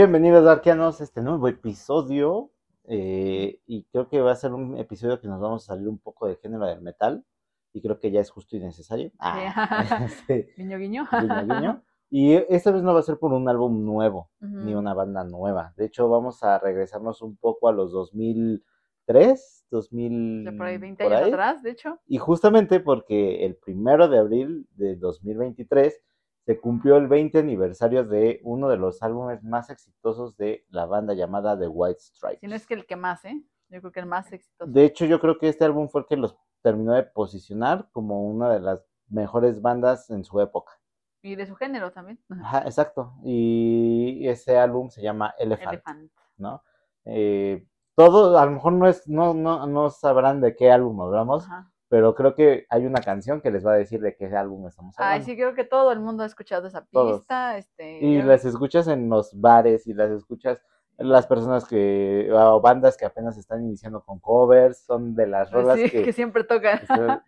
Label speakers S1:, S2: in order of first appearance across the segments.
S1: Bienvenidos, Darkianos, a este nuevo episodio. eh, y creo que va a ser un episodio que nos vamos a salir un poco del género del metal. Y creo que ya es justo y necesario. Ah, este,
S2: Guiño, guiño.
S1: guiño, guiño. Y esta vez no va a ser por un álbum nuevo, ni
S2: Ujú.
S1: una banda nueva. De hecho, vamos a regresarnos un poco a los 2003, 2000.
S2: De por ahí 20
S1: por
S2: años
S1: ahí.
S2: atrás, de hecho.
S1: Y justamente porque el primero de abril de 2023 se cumplió el 20 aniversario de uno de los álbumes más exitosos de la banda llamada The White Stripes.
S2: Si no es que el que más, ¿eh? Yo creo que el más exitoso.
S1: De hecho, yo creo que este álbum fue el que los terminó de posicionar como una de las mejores bandas en su época.
S2: Y de su género también.
S1: Ajá, exacto. Y ese álbum se llama Elephant,
S2: Elephant.
S1: ¿no? Eh, todo, a lo mejor no es, no, no, no sabrán de qué álbum hablamos,
S2: Ajá.
S1: Pero creo que hay una canción que les va a decir de qué álbum estamos
S2: Ay,
S1: hablando.
S2: sí, creo que todo el mundo ha escuchado esa
S1: Todos.
S2: pista. Este,
S1: Y
S2: yo-
S1: las escuchas en los bares y las escuchas las personas que, o bandas que apenas están iniciando con covers, son de las rolas
S2: sí,
S1: que,
S2: que siempre tocan.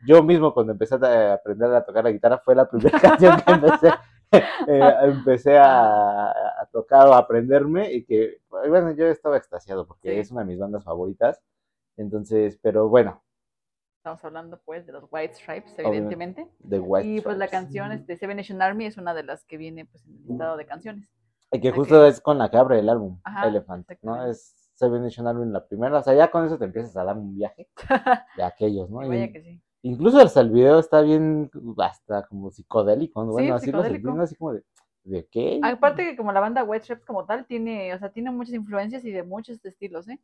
S1: yo mismo cuando empecé a aprender a tocar la guitarra fue la primera canción que empecé, eh, empecé a, a tocar o a aprenderme y que, bueno, yo estaba extasiado porque
S2: Sí.
S1: es una de mis bandas favoritas. Entonces, pero bueno,
S2: Estamos hablando, pues, de los White Stripes, evidentemente.
S1: The White
S2: y pues la canción, este, Seven Nation Army, es una de las que viene, pues, en el listado de canciones.
S1: Y que justo es con la que abre el álbum,
S2: Ajá,
S1: Elephant, ¿no? Es Seven Nation Army en la primera, o sea, ya con eso te empiezas a dar un viaje de aquellos, ¿no?
S2: Y vaya que sí.
S1: incluso hasta el video está bien, hasta como psicodélico, ¿no? bueno, así lo
S2: psicodélico.
S1: entiendo, así como de, ¿de qué?
S2: Aparte que como la banda White Stripes como tal tiene, o sea, tiene muchas influencias y de muchos estilos, ¿eh?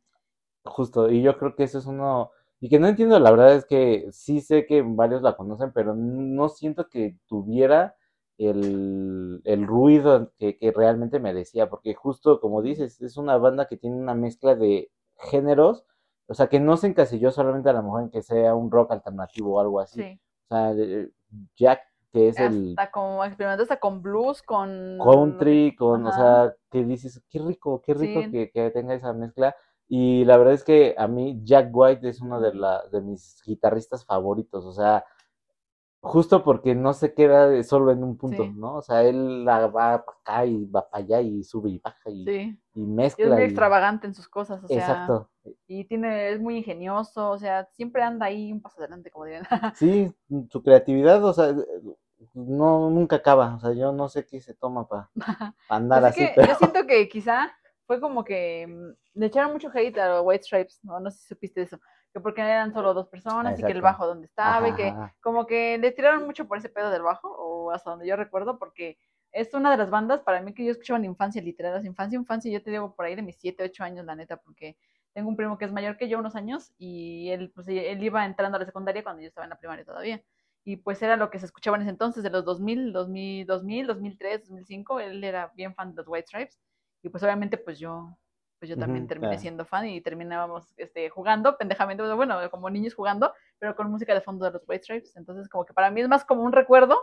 S1: Justo, y yo creo que eso es uno, y que no entiendo, la verdad es que sí sé que varios la conocen, pero no siento que tuviera el, el ruido que, que realmente merecía, porque justo como dices, es una banda que tiene una mezcla de géneros, o sea, que no se encasilló solamente a lo mejor en que sea un rock alternativo o algo así.
S2: Sí.
S1: O sea, eh, Jack, que es el
S2: Hasta como experimentó hasta con blues, con
S1: country, con, o sea, que dices, qué rico, qué rico
S2: Sí.
S1: que, que tenga esa mezcla. Y la verdad es que a mí Jack White es uno de, la, de mis guitarristas favoritos, o sea, justo porque no se queda solo en un punto,
S2: Sí.
S1: ¿no? O sea, él la va para acá y va para allá y sube y baja y,
S2: Sí.
S1: y
S2: Y es
S1: mezcla.
S2: muy
S1: y-
S2: extravagante en sus cosas, o sea,
S1: Exacto.
S2: y tiene, es muy ingenioso, o sea, siempre anda ahí un paso adelante, como dirían.
S1: Sí, su creatividad, o sea, no, nunca acaba, o sea, yo no sé qué se toma para andar
S2: Pues es
S1: así,
S2: que
S1: pero...
S2: yo siento que quizá fue como que mm, le echaron mucho hate a los White Stripes, ¿no? No sé si supiste eso, que porque eran solo dos personas y que el bajo donde estaba y que como que le tiraron mucho por ese pedo del bajo, o hasta donde yo recuerdo, porque es una de las bandas para mí que yo escuchaba en infancia, literal, infancia, infancia, yo te digo por ahí de mis 7, 8 años, la neta, porque tengo un primo que es mayor que yo unos años y él, pues, él iba entrando a la secundaria cuando yo estaba en la primaria todavía. Y pues era lo que se escuchaba en ese entonces, de los 2000, 2000, 2000 2003, 2005, él era bien fan de los White Stripes. Y pues obviamente pues yo, pues yo también terminé
S1: claro.
S2: siendo fan y terminábamos este, jugando, pendejamente, bueno, como niños jugando, pero con música de fondo de los White Stripes. Entonces, como que para mí es más como un recuerdo,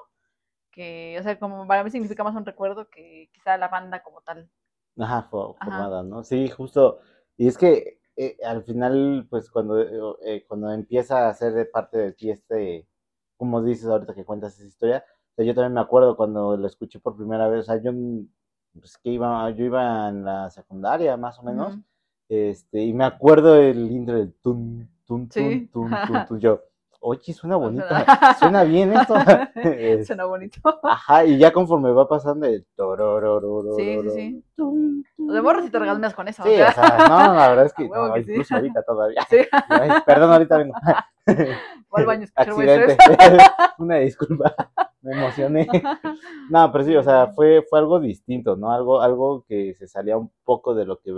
S2: que, o sea, como para mí significa más un recuerdo que quizá la banda como tal.
S1: Ajá, fo-
S2: Ajá.
S1: formada, ¿no? Sí, justo. Y es que eh, al final, pues cuando, eh, eh, cuando empieza a ser de parte de ti este, como dices ahorita que cuentas esa historia, o sea, yo también me acuerdo cuando lo escuché por primera vez, o sea, yo, pues que iba, yo iba en la secundaria más o menos, este, y me acuerdo el intro del tun, tun, tun,
S2: Sí.
S1: tun, tun, tun, yo, oye, suena bonito,
S2: Suena-
S1: bien esto.
S2: Suena bonito.
S1: Ajá, y ya conforme va pasando el torororororo,
S2: Sí, sí, sí.
S1: tum,
S2: De morro si te regalmeas con eso.
S1: Sí,
S2: o sea.
S1: no, la verdad es que no,
S2: que sí.
S1: incluso ahorita todavía.
S2: Sí.
S1: Ay, perdón, ahorita vengo.
S2: Voy al baño a escuchar
S1: Accidente. Una disculpa, me emocioné. No, pero sí, o sea, fue, fue algo distinto, ¿no? Algo, algo que se salía un poco de lo que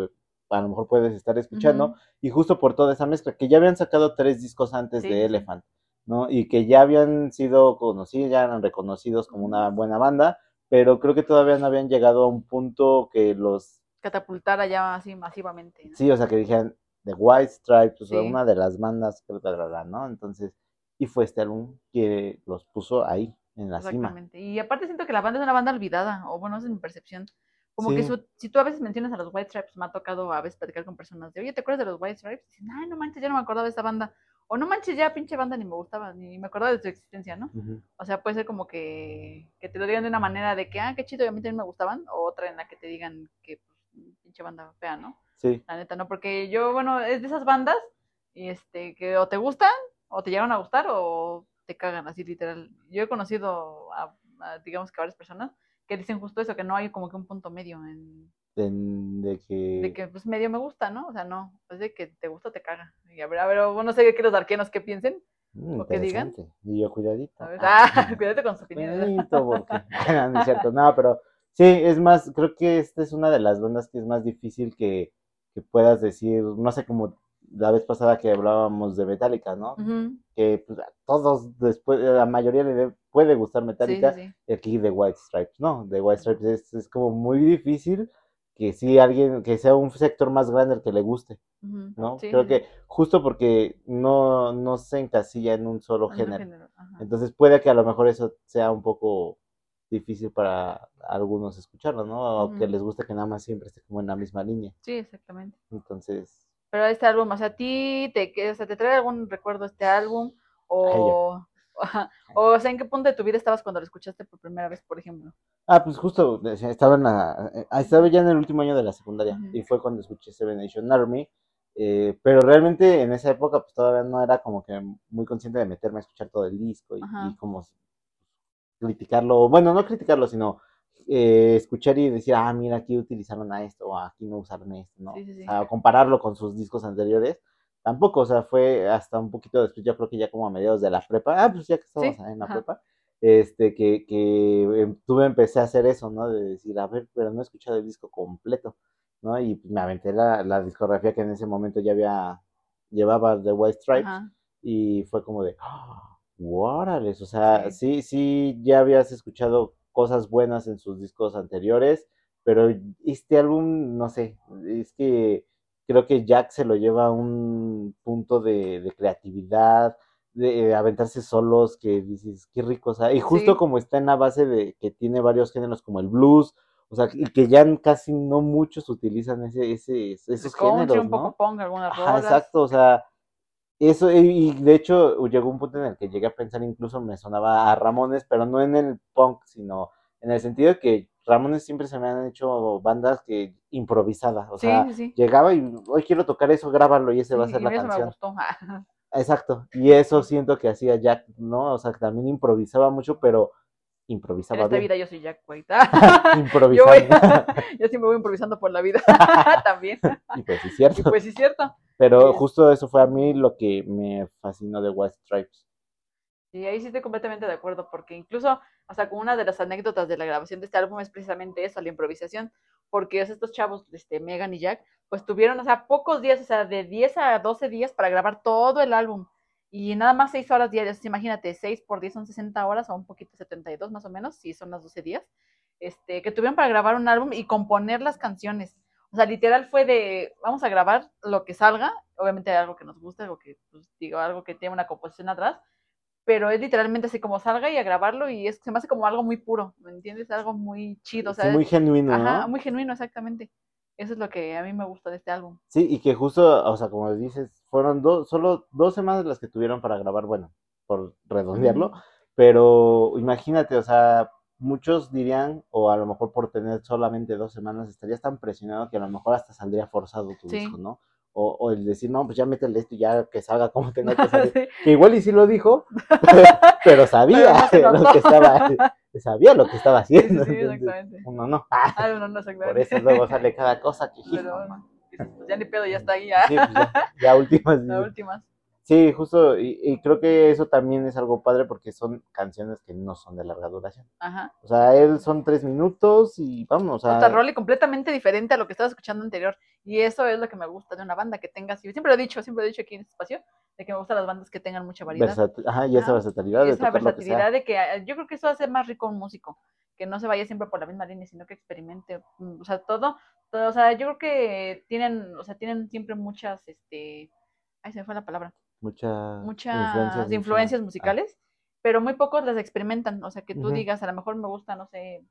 S1: a lo mejor puedes estar escuchando. Y justo por toda esa mezcla, que ya habían sacado tres discos antes
S2: Sí,
S1: de. Elephant, ¿no? Y que ya habían sido conocidos, ya eran reconocidos como una buena banda, pero creo que todavía no habían llegado a un punto que los
S2: Catapultara ya así masivamente. ¿no?
S1: Sí, o sea, que dijeran The White Stripes, o sea,
S2: Sí.
S1: una de las bandas, ¿no? Entonces, y fue este álbum que los puso ahí, en la cima.
S2: Exactamente. Y aparte siento que la banda es una banda olvidada, o bueno, es mi percepción. Como que su- si tú a veces mencionas a los White Stripes, me ha tocado a veces platicar con personas de, oye, ¿te acuerdas de los White Stripes? Y dicen, ay, no manches, yo no me acordaba de esta banda. O no manches, ya pinche banda ni me gustaba, ni me acordaba de su existencia, ¿no?
S1: Ujú.
S2: O sea, puede ser como que, que te lo digan de una manera de que, ah, qué chido, y a mí también me gustaban, o otra en la que te digan que pues, pinche banda fea, ¿no?
S1: Sí.
S2: La neta, no, porque yo, bueno, es de esas bandas, y este, que o te gustan, o te llegan a gustar, o te cagan, así literal. Yo he conocido a, a, digamos que varias personas que dicen justo eso, que no hay como que un punto medio en,
S1: De, de que...
S2: de que pues medio me gusta, ¿no? O sea, no, es de que te gusta o te caga. Y a ver, a ver, bueno, no sé qué los arquenos qué piensen.
S1: Mm,
S2: o que digan.
S1: Y yo, cuidadito.
S2: A ver,
S1: Ah,
S2: cuídate con su opinión.
S1: cuidadito, porque... no, no es cierto. No, pero sí, es más, creo que esta es una de las bandas que es más difícil que, que puedas decir, no sé, como la vez pasada que hablábamos de Metallica, ¿no? Que pues, a todos, después, la mayoría le de- puede gustar
S2: Sí,
S1: Metallica,
S2: sí, sí.
S1: y aquí de White Stripes, no, de White Stripes es, es como muy difícil que sí alguien, que sea un sector más grande el que le guste,
S2: ujú,
S1: ¿no?
S2: sí,
S1: Creo
S2: sí,
S1: que justo porque no, no se encasilla en un solo
S2: sí, en
S1: género. Entonces puede que a lo mejor eso sea un poco difícil para algunos escucharlo, ¿no? O que les guste que nada más siempre esté como en la misma línea.
S2: Sí, exactamente.
S1: Entonces,
S2: Pero este álbum, o sea, ¿a ti te, o sea, te trae algún recuerdo este álbum? O, ajá, o, sea, ¿en qué punto de tu vida estabas cuando lo escuchaste por primera vez, por ejemplo?
S1: ah, pues justo o estaba en la, eh, estaba ya en el último año de la secundaria y fue cuando escuché Seven Nation Army. eh, pero realmente en esa época pues todavía no era como que muy consciente de meterme a escuchar todo el disco y, y como criticarlo, bueno, no criticarlo, sino eh, escuchar y decir, ah, mira, aquí utilizaron a esto, o aquí no usaron esto, ¿no?
S2: Sí, sí, sí.
S1: O sea, compararlo con sus discos anteriores, tampoco, o sea, fue hasta un poquito después, yo creo que ya como a mediados de la prepa, ah, pues ya que estábamos
S2: Sí,
S1: en la
S2: ajá.
S1: prepa, este, que, que em, tuve, empecé a hacer eso, ¿no? De decir, a ver, pero no he escuchado el disco completo, ¿no? Y pues, me aventé la, la discografía que en ese momento ya había, llevaba The White Stripes,
S2: Ajá.
S1: y fue como de, ¡ah! ¡Órales! O sea,
S2: Sí.
S1: sí, sí, ya habías escuchado cosas buenas en sus discos anteriores, pero este álbum, no sé, es que creo que Jack se lo lleva a un punto de, de creatividad, de aventarse solos, que dices, qué rico, o sea, y justo
S2: Sí.
S1: como está en la base de que tiene varios géneros como el blues, o sea, y que ya casi no muchos utilizan ese, ese, esos
S2: Country,
S1: géneros,
S2: un poco
S1: ¿no?
S2: punk, algunas
S1: Ajá, exacto, o sea, eso, y, de hecho llegó un punto en el que llegué a pensar, incluso me sonaba a Ramones, pero no en el punk, sino en el sentido de que Ramones siempre se me han hecho bandas que improvisadas, o
S2: Sí,
S1: sea,
S2: sí,
S1: llegaba y hoy quiero tocar eso, grábalo y ese va a ser la
S2: eso me
S1: canción.
S2: gustó.
S1: Exacto, y eso siento que hacía Jack, ¿no? O sea, que también improvisaba mucho, pero
S2: En
S1: improvisaba
S2: esta
S1: bien.
S2: vida yo soy Jack White.
S1: Improvisando.
S2: Yo, voy, yo siempre voy improvisando por la vida también.
S1: y pues sí,
S2: Y
S1: cierto.
S2: pues sí, es cierto.
S1: Pero
S2: es-
S1: justo eso fue a mí lo que me fascinó de White Stripes.
S2: Y ahí sí estoy completamente de acuerdo, porque incluso, o sea, con una de las anécdotas de la grabación de este álbum es precisamente eso, la improvisación, porque estos chavos, este, Megan y Jack, pues tuvieron, o sea, pocos días, o sea, de 10 a 12 días para grabar todo el álbum, y nada más 6 horas diarias, imagínate, 6 por 10 son 60 horas, o un poquito 72 más o menos, si son las 12 días, este, que tuvieron para grabar un álbum y componer las canciones. O sea, literal fue de, vamos a grabar lo que salga, obviamente algo que nos guste, algo que, pues, digo, algo que tiene una composición atrás, pero es literalmente así como salga y a grabarlo y es, se me hace como algo muy puro, ¿me entiendes? Algo muy chido, o sea,
S1: muy genuino,
S2: ajá,
S1: ¿no?
S2: muy genuino, exactamente. Eso es lo que a mí me gusta de este álbum.
S1: Sí, y que justo, o sea, como dices, fueron dos, solo dos semanas las que tuvieron para grabar, bueno, por redondearlo, pero imagínate, o sea, muchos dirían, o a lo mejor por tener solamente dos semanas, estarías tan presionado que a lo mejor hasta saldría forzado tu
S2: Sí.
S1: disco, ¿no? O, o el decir, no, pues ya métele esto y ya que salga como tenga que salir.
S2: Sí.
S1: Que igual y sí lo dijo, pero sabía
S2: Pero no se
S1: lo que estaba, sabía lo que estaba
S2: Sí, sí,
S1: haciendo.
S2: sí,
S1: entonces,
S2: exactamente.
S1: uno no. Ah,
S2: Ah, no, exactamente.
S1: por eso luego sale cada cosa que
S2: Pero, pues ya ni pedo, ya está ahí, ya.
S1: Sí, pues ya, ya últimas.
S2: La última.
S1: Sí, justo, y, y creo que eso también es algo padre porque son canciones que no son de larga duración.
S2: Ajá.
S1: O sea, él son tres minutos y vamos, o sea,
S2: Otra rol y completamente diferente a lo que estabas escuchando anterior. Y eso es lo que me gusta de una banda que tenga así. Siempre lo he dicho, siempre lo he dicho aquí en este espacio, de que me gustan las bandas que tengan mucha variedad.
S1: versat- ajá, y esa versatilidad de
S2: esa
S1: que
S2: versatilidad
S1: sea.
S2: de que eh, yo creo que eso hace más rico a un músico, que no se vaya siempre por la misma línea, sino que experimente, mm, o sea, todo, todo, o sea, yo creo que tienen, o sea, tienen siempre muchas, este, ay, se me fue la palabra,
S1: Muchas
S2: muchas
S1: mucha-
S2: influencias
S1: ah,
S2: musicales, pero muy pocos las experimentan, o sea, que tú digas, a lo mejor me gusta, no sé,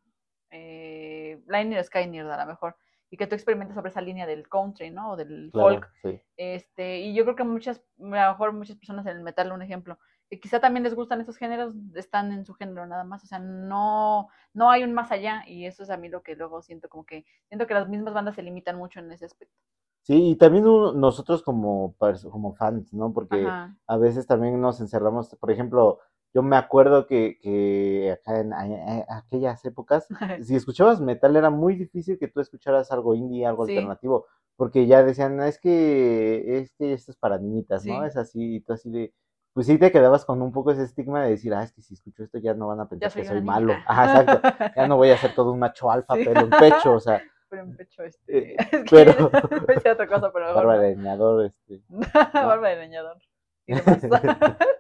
S2: eh, Liner Skynear, a lo mejor, y que tú experimentes sobre esa línea del country, ¿no? O del
S1: claro,
S2: folk,
S1: sí.
S2: este, y yo creo que muchas, a lo mejor muchas personas en el metal, un ejemplo, que quizá también les gustan esos géneros, están en su género nada más, o sea, no, no hay un más allá y eso es a mí lo que luego siento como que, siento que las mismas bandas se limitan mucho en ese aspecto.
S1: Sí, y también nosotros como, como fans, ¿no? Porque
S2: Ajá,
S1: a veces también nos encerramos, por ejemplo, yo me acuerdo que, que acá en a- a- aquellas épocas, si escuchabas metal era muy difícil que tú escucharas algo indie, algo
S2: Sí.
S1: alternativo, porque ya decían, "No, es que, es que esto es para niñitas, ¿no?
S2: Sí.
S1: Es así, y tú así de, pues sí te quedabas con un poco ese estigma de decir, ah, es que si escucho esto ya no van a pensar
S2: soy
S1: que soy
S2: niña.
S1: malo. Ajá, exacto. Ya no voy a ser todo un macho alfa,
S2: Sí.
S1: pero en pecho, o sea,
S2: Pero en pecho,
S1: Eh,
S2: este, es que
S1: pero-
S2: decir otra cosa, pero
S1: barba de leñador, este.
S2: Barba de leñador.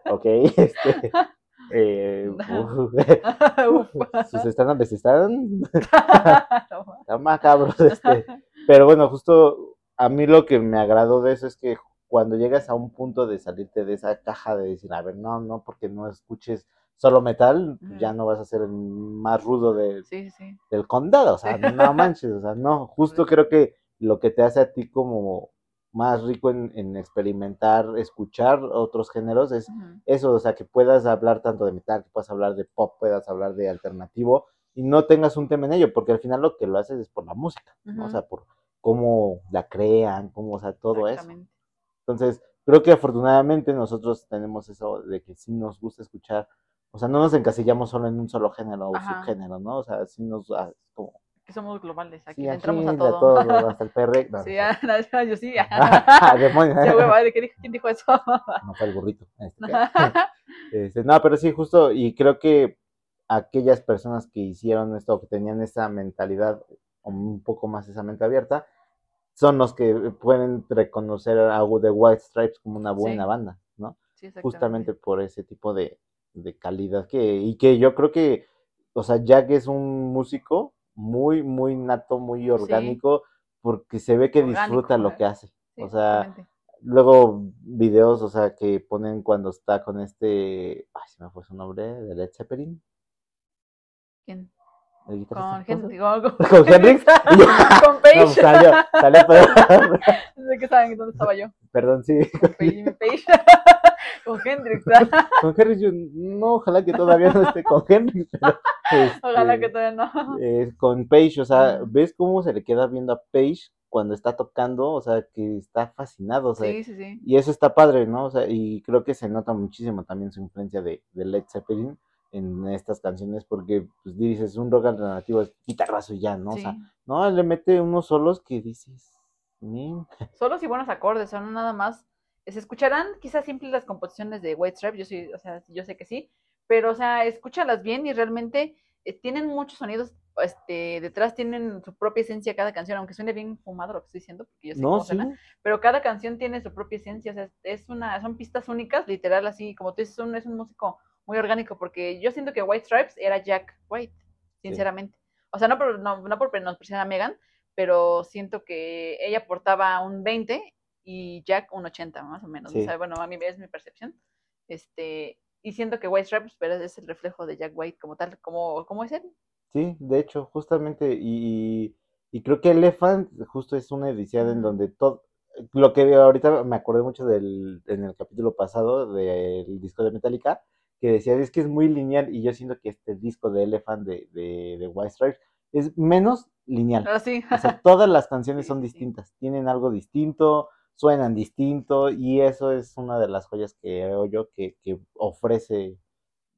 S1: Ok, este. Eh,
S2: Uf.
S1: sus están, están macabros, este. Pero bueno, justo a mí lo que me agradó de eso es que cuando llegas a un punto de salirte de esa caja de decir, a ver, no, no, porque no escuches solo metal, pues ya no vas a ser el más rudo de,
S2: Sí, sí, sí.
S1: del condado, o sea, no manches, o sea, no, justo creo que lo que te hace a ti como más rico en, en experimentar, escuchar otros géneros es eso, o sea, que puedas hablar tanto de metal, que puedas hablar de pop, puedas hablar de alternativo y no tengas un tema en ello, porque al final lo que lo haces es por la música, ¿no? O sea, por cómo la crean, cómo, o sea, todo eso. Entonces, creo que afortunadamente nosotros tenemos eso de que sí nos gusta escuchar, o sea, no nos encasillamos solo en un solo género o
S2: Ajá.
S1: subgénero, ¿no? O sea, sí nos, ah, como,
S2: Que somos globales. Aquí
S1: sí,
S2: le
S1: aquí
S2: entramos a todo.
S1: todo, hasta el perre, no,
S2: Sí,
S1: no,
S2: ah, no, yo sí.
S1: Ah, demonios.
S2: Sí, hueva, ¿de qué dijo? ¿Quién dijo eso?
S1: no fue el burrito. este, Este, no, pero sí, justo, y creo que aquellas personas que hicieron esto, que tenían esa mentalidad, o un poco más esa mente abierta, son los que pueden reconocer a The White Stripes como una buena
S2: Sí.
S1: banda, ¿no?
S2: Sí.
S1: Justamente por ese tipo de, de calidad que, y que yo creo que, o sea, Jack es un músico muy, muy nato, muy orgánico, porque se ve que
S2: Orgánico,
S1: disfruta lo
S2: ¿eh?
S1: que hace.
S2: Sí,
S1: o sea. Luego videos, o sea, que ponen cuando está con este, ay, se me fue su nombre, de Led Zeppelin,
S2: ¿Quién?
S1: El.
S2: Con
S1: ¿cómo se
S2: Henry.
S1: llama?
S2: Con,
S1: ¿Con Hendrix?
S2: Con
S1: No,
S2: Page.
S1: pues, salió, salió, pero-
S2: No sé qué saben dónde estaba yo.
S1: perdón, sí,
S2: Con Page. con Hendrix.
S1: con Henry, yo, no, ojalá que todavía no esté con Henry, pero,
S2: Ojalá
S1: este,
S2: que todavía no.
S1: eh, con Page, o sea. ¿ves cómo se le queda viendo a Page cuando está tocando? O sea, que está fascinado, o sea,
S2: Sí, sí, sí.
S1: Y eso está padre, ¿no? O sea, y creo que se nota muchísimo también su influencia de, de Led Zeppelin en estas canciones, porque, pues, dices, un rock alternativo es guitarrazo y ya, ¿no? O sea,
S2: Sí.
S1: no, le mete unos solos que dices, "Min".
S2: Solos y buenos acordes, son nada más. Se escucharán quizás simples las composiciones de White Stripe, yo sí, o sea, yo sé que sí, pero o sea, escúchalas bien y realmente eh, tienen muchos sonidos, este, detrás tienen su propia esencia cada canción, aunque suene bien fumado lo que estoy diciendo, porque yo sé
S1: No,
S2: cómo
S1: sí,
S2: suena, pero cada canción tiene su propia esencia, o sea, es una, son pistas únicas, literal, así, como tú dices, un- es un músico muy orgánico, porque yo siento que White Stripes era Jack White, sinceramente. O sea, no por, no, no por menospreciar a Megan, pero siento que ella aportaba un 20 y Jack un 80, más o menos.
S1: Sí.
S2: O sea, bueno, a mí es mi percepción. Este, y siento que White Stripes, pero es el reflejo de Jack White como tal, como, como es él.
S1: sí, de hecho, justamente, y, y creo que Elephant justo es una edición en donde todo, lo que ahorita me acordé mucho del, en el capítulo pasado del disco de Metallica, que decía, es que es muy lineal, y yo siento que este disco de Elephant de, de, de White Stripes es menos lineal.
S2: Sí.
S1: O sea, todas las canciones
S2: Sí,
S1: son
S2: sí.
S1: distintas, tienen algo distinto, suenan distinto y eso es una de las joyas que creo yo que, que ofrece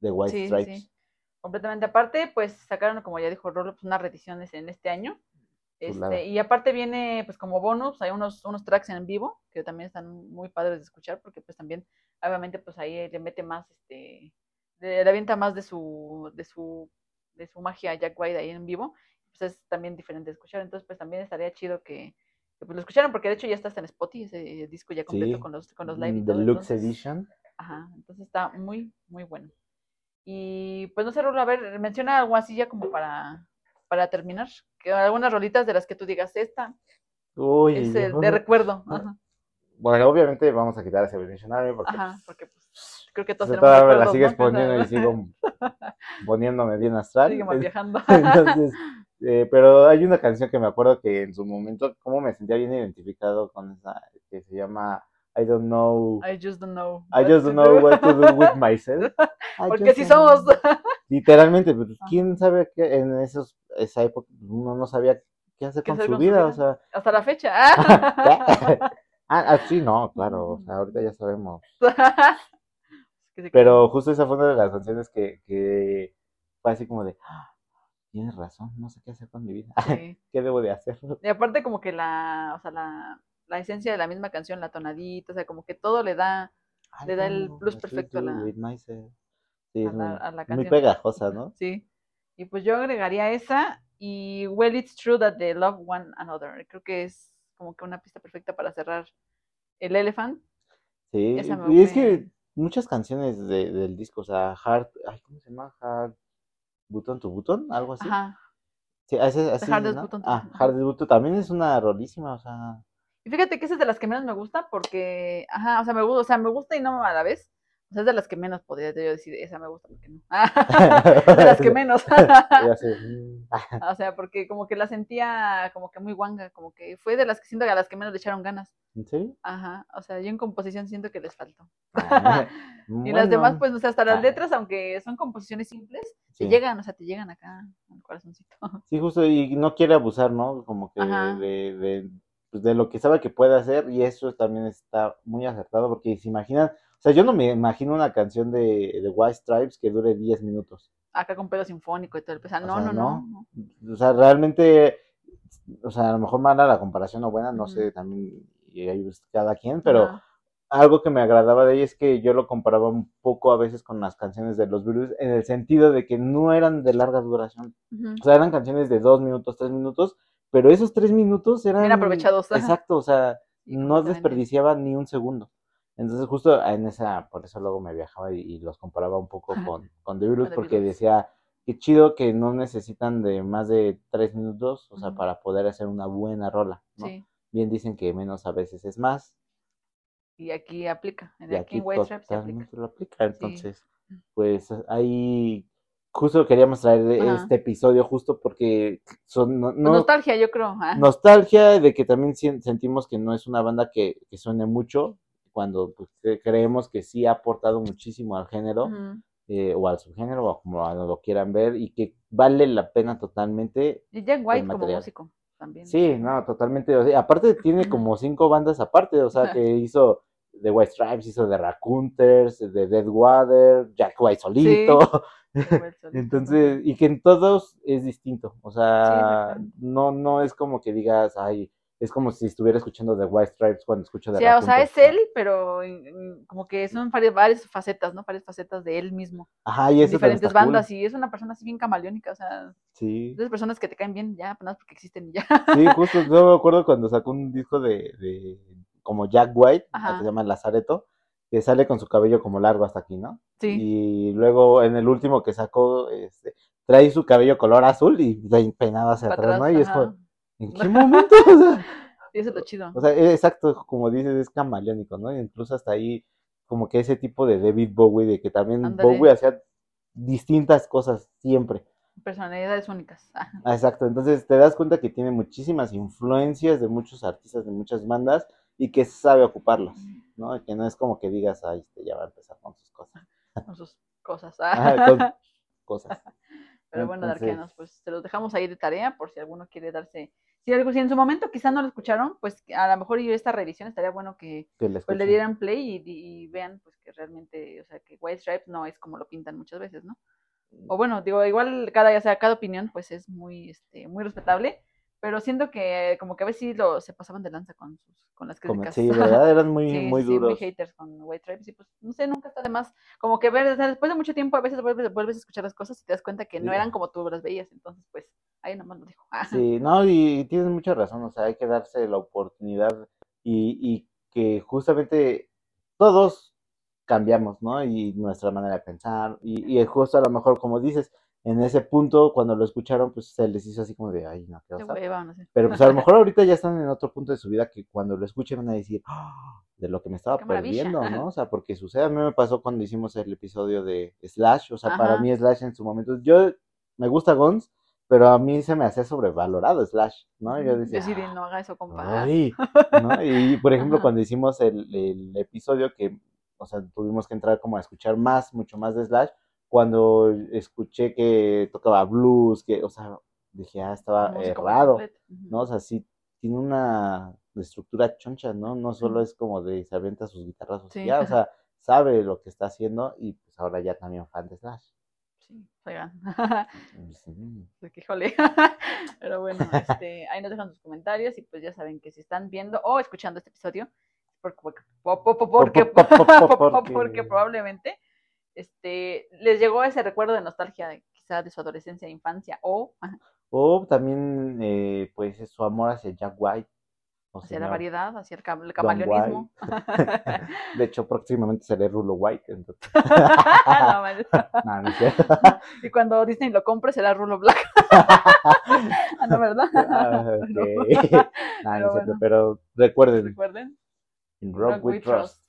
S1: The White Stripes.
S2: sí. Completamente aparte, pues sacaron, como ya dijo Rolo, pues unas reediciones en este año. Este, y aparte viene, pues como bonus, hay unos, unos tracks en vivo que también están muy padres de escuchar, porque pues también, obviamente, pues ahí le mete más, este, le, le avienta más de su, de su, de su magia a Jack White ahí en vivo, pues es también diferente de escuchar, entonces pues también estaría chido que, que, pues lo escucharan, porque de hecho ya está hasta en Spotify ese disco ya completo
S1: Sí,
S2: con los, con los live y
S1: mm,
S2: todo,
S1: Deluxe
S2: entonces-
S1: Edition.
S2: Ajá, entonces está muy, muy bueno. Y pues no sé, Rulo, a ver, menciona algo así ya como para, para terminar. Que algunas rolitas de las que tú digas, esta
S1: Uy,
S2: es el de recuerdo. Ajá,
S1: Bueno, obviamente vamos a quitar ese Dictionary porque
S2: ajá, porque pues creo que todos
S1: pues,
S2: tenemos
S1: todavía me la
S2: recuerdos,
S1: sigues
S2: ¿no?
S1: poniendo y sigo poniéndome bien astral.
S2: Seguimos viajando.
S1: Entonces, eh, pero hay una canción que me acuerdo que en su momento, como me sentía bien identificado con esa, que se llama I don't know.
S2: I just don't know.
S1: I just don't know what to do with myself. I
S2: Porque si somos.
S1: Literalmente, pues,
S2: Ajá.
S1: ¿quién sabe que en esos, esa época uno no sabía qué hacer
S2: ¿Qué
S1: con
S2: hacer
S1: su
S2: con su
S1: vida? O sea,
S2: Hasta la fecha.
S1: ¿qué? ah, ah, sí, no, claro, o sea, ahorita ya sabemos. Pero justo esa fue una de las canciones que, que fue así como de, "Ah, tienes razón, no sé qué hacer con mi vida.
S2: sí.
S1: ¿Qué debo de hacer?
S2: Y aparte como que la, o sea, la, la esencia de la misma canción, la tonadita, o sea, como que todo le da Le da el plus perfecto a la-.
S1: Sí,
S2: a la, a la
S1: muy
S2: canción.
S1: pegajosa, ¿no?
S2: Sí. Y pues yo agregaría esa y Well It's True That They Love One Another. Creo que es como que una pista perfecta para cerrar el Elephant.
S1: Sí,
S2: Esa me
S1: y es que muchas canciones de- del disco, o sea, Hard, ay, ¿cómo se llama? Hard Button to Button, algo así.
S2: Ajá.
S1: Sí, ese- así,
S2: Hardest
S1: ¿no?
S2: Button to
S1: Ah. Hardest Button también es una rolísima, o sea,
S2: Y fíjate que esa es de las que menos me gusta porque, ajá, o sea, me gusta, o sea, me gusta y no a la vez. O sea, es de las que menos podría yo decir, esa me gusta porque no. de las que menos. o sea, porque como que la sentía como que muy guanga, como que fue de las que siento que a las que menos le echaron ganas.
S1: ¿En serio?
S2: Ajajá, o sea, yo en composición siento que les faltó.
S1: Ah,
S2: Y las demás, pues, o sea, hasta las
S1: Ah.
S2: letras, aunque son composiciones simples, te
S1: sí.
S2: llegan, o sea, te llegan acá al corazoncito.
S1: Sí, justo, y no quiere abusar, ¿no? Como que
S2: Ajá.
S1: de, de, pues, de lo que sabe que puede hacer, y eso también está muy acertado, porque se imaginan, o sea, yo no me imagino una canción de, de White Stripes que dure 10 minutos.
S2: Acá con pedo sinfónico y todo el peso.
S1: O
S2: No,
S1: sea,
S2: no, no, no.
S1: O sea, realmente, o sea, a lo mejor mala la comparación o buena, no sé, también, y ahí es cada quien, pero algo que me agradaba de ella es que yo lo comparaba un poco a veces con las canciones de los Beatles, en el sentido de que no eran de larga duración. O sea, eran canciones de dos minutos, tres minutos, pero esos tres minutos eran...
S2: Bien aprovechados.
S1: Exacto, o sea, no desperdiciaba ni un segundo. Entonces justo en esa, por eso luego me viajaba y, y los comparaba un poco con, con The Beatles,
S2: The
S1: porque decía, qué chido que no necesitan de más de tres minutos, o sea, para poder hacer una buena rola, ¿no?
S2: Sí,
S1: Bien dicen que menos a veces es más,
S2: y aquí aplica. En,
S1: y
S2: aquí
S1: aquí
S2: en se aplica.
S1: lo aplica. Entonces, pues ahí justo queríamos traer
S2: Ajá.
S1: este episodio justo porque son no,
S2: Pues
S1: no-
S2: nostalgia, yo creo. ah.
S1: nostalgia de que también sentimos que no es una banda que, que suene mucho cuando pues, cre- creemos que sí ha aportado muchísimo al género eh, o al subgénero o como lo quieran ver y que vale la pena totalmente
S2: Y Jack White como músico también.
S1: Sí, no, totalmente. o sea, aparte tiene como cinco bandas aparte, o sea, que hizo The White Stripes, hizo The Deadwater, Jack White solito.
S2: Jack White solito,
S1: Entonces, y que en todos es distinto. O sea, no, no es como que digas, ay, es como si estuviera escuchando The White Stripes cuando escucho The
S2: Sí, o sea, es él, pero como que son varias, facetas, ¿no? Varias facetas de él mismo.
S1: Ajá, y eso
S2: diferentes
S1: está cool.
S2: bandas, y es una persona así bien camaleónica, o sea,
S1: Sí.
S2: de esas personas que te caen bien ya, apenas porque existen y ya.
S1: Sí, justo, yo me acuerdo cuando sacó un disco de, de como Jack White, que se llama Lazareto, que sale con su cabello como largo hasta aquí, ¿no?
S2: Sí.
S1: Y luego en el último que sacó, este, trae su cabello color azul y peinado hacia atrás, ¿no? Y es como, ¿en qué momento? O sea,
S2: eso es lo chido.
S1: o sea, eh, exacto, como dices, es camaleónico, ¿no? Incluso hasta ahí, como que ese tipo de David Bowie, de que también. Bowie hacía distintas cosas siempre.
S2: Personalidades únicas. Ah,
S1: Ah, Exacto, entonces te das cuenta que tiene muchísimas influencias de muchos artistas, de muchas bandas y que sabe ocuparlas, ¿no? Que no es como que digas, ay, este ya va a empezar con sus cosas.
S2: Con sus cosas.
S1: Ajá,
S2: ah.
S1: con cosas.
S2: Pero bueno,
S1: Entonces-
S2: Darkianos, pues se los dejamos ahí de tarea por si alguno quiere darse. Si, algo, si en su momento quizá no lo escucharon, pues a lo mejor y esta revisión estaría bueno que
S1: Que
S2: pues, le dieran play y, y vean pues que realmente, o sea, que White Stripes no es como lo pintan muchas veces, ¿no? O bueno, digo, igual cada, ya sea, cada opinión pues es muy, este, muy respetable, pero siento que como que a veces sí lo, se pasaban de lanza con, sus, con las críticas.
S1: sí, ¿verdad? Eran muy,
S2: Sí,
S1: muy
S2: sí, muy
S1: duros.
S2: haters con White Stripes y pues no sé, nunca está de más como que ver, o sea, después de mucho tiempo a veces vuelves, vuelves a escuchar las cosas y te das cuenta que no eran como tú las veías, entonces pues ahí nomás lo dijo.
S1: Sí, no, y, y tienes mucha razón, o sea, hay que darse la oportunidad y, y que justamente todos cambiamos, ¿no? Y nuestra manera de pensar, y, y justo a lo mejor, como dices, en ese punto, cuando lo escucharon, pues se les hizo así como de, ay, no, qué
S2: De
S1: osa".
S2: hueva, no sé.
S1: Pero pues a lo mejor ahorita ya están en otro punto de su vida que cuando lo escuchen van a decir, "Ah, de lo que me estaba
S2: Qué maravilla".
S1: perdiendo, ¿no? O sea, porque sucede, a mí me pasó cuando hicimos el episodio de Slash, o sea, para mí Slash en su momento, yo me gusta Guns, pero a mí se me hacía sobrevalorado Slash, ¿no? Yo decía,
S2: Decidí, no haga eso, compa.
S1: ay, ¿no? Y por ejemplo,
S2: Ajá.
S1: cuando hicimos el, el episodio que, o sea, tuvimos que entrar como a escuchar más, mucho más de Slash, cuando escuché que tocaba blues, que, o sea, dije, ah, estaba
S2: Música
S1: errado,
S2: completa.
S1: ¿no? O sea, sí tiene una estructura choncha, ¿no? No solo es como de se avienta sus guitarrazos y
S2: Sí.
S1: ya, o sea, sabe lo que está haciendo y pues ahora ya también fan de Slash.
S2: Sí, oigan.
S1: Sí.
S2: Híjole. Pero bueno, este, ahí nos dejan sus comentarios y pues ya saben que si están viendo o escuchando este episodio, porque, porque, po- po- po- porque,
S1: po- po- po-
S2: porque,
S1: porque-
S2: probablemente este, les llegó ese recuerdo de nostalgia de, quizá de su adolescencia, infancia o
S1: O también, eh, pues, su amor hacia Jack White. o
S2: hacia la variedad, hacia el, cam- el camaleonismo.
S1: De hecho, próximamente seré Rulo White. Entonces...
S2: No,
S1: no, no
S2: y cuando Disney lo compre será Rulo Black. ah, no, ¿verdad?
S1: Ah, ok.
S2: Pero-
S1: No, pero recuerden,
S2: Recuerden.
S1: in Rock We Trust.